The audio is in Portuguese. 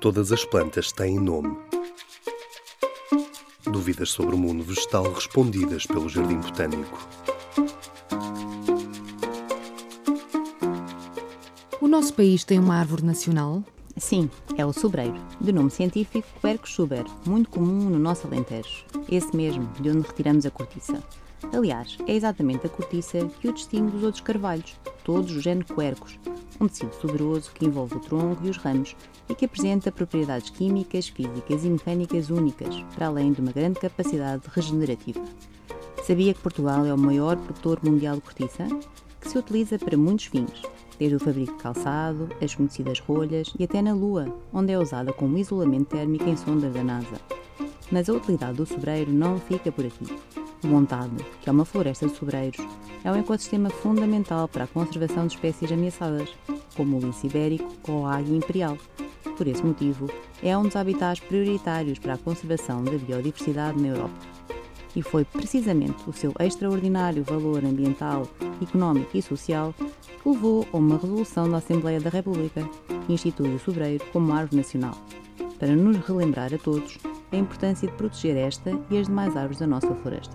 Todas as plantas têm nome. Dúvidas sobre o mundo vegetal respondidas pelo Jardim Botânico. O nosso país tem uma árvore nacional? Sim, é o sobreiro, de nome científico Quercus suber, muito comum no nosso Alentejo. Esse mesmo, de onde retiramos a cortiça. Aliás, é exatamente a cortiça que o distingue dos outros carvalhos, todos do género Quercus, um tecido subroso que envolve o tronco e os ramos e que apresenta propriedades químicas, físicas e mecânicas únicas, para além de uma grande capacidade regenerativa. Sabia que Portugal é o maior produtor mundial de cortiça? Que se utiliza para muitos fins, desde o fabrico de calçado, as conhecidas rolhas e até na Lua, onde é usada como isolamento térmico em sondas da NASA. Mas a utilidade do sobreiro não fica por aqui. O montado, que é uma floresta de sobreiros, é um ecossistema fundamental para a conservação de espécies ameaçadas, como o lince ibérico ou a águia imperial. Por esse motivo, é um dos habitats prioritários para a conservação da biodiversidade na Europa. E foi precisamente o seu extraordinário valor ambiental, económico e social levou a uma resolução da Assembleia da República, que institui o sobreiro como árvore nacional, para nos relembrar a todos a importância de proteger esta e as demais árvores da nossa floresta.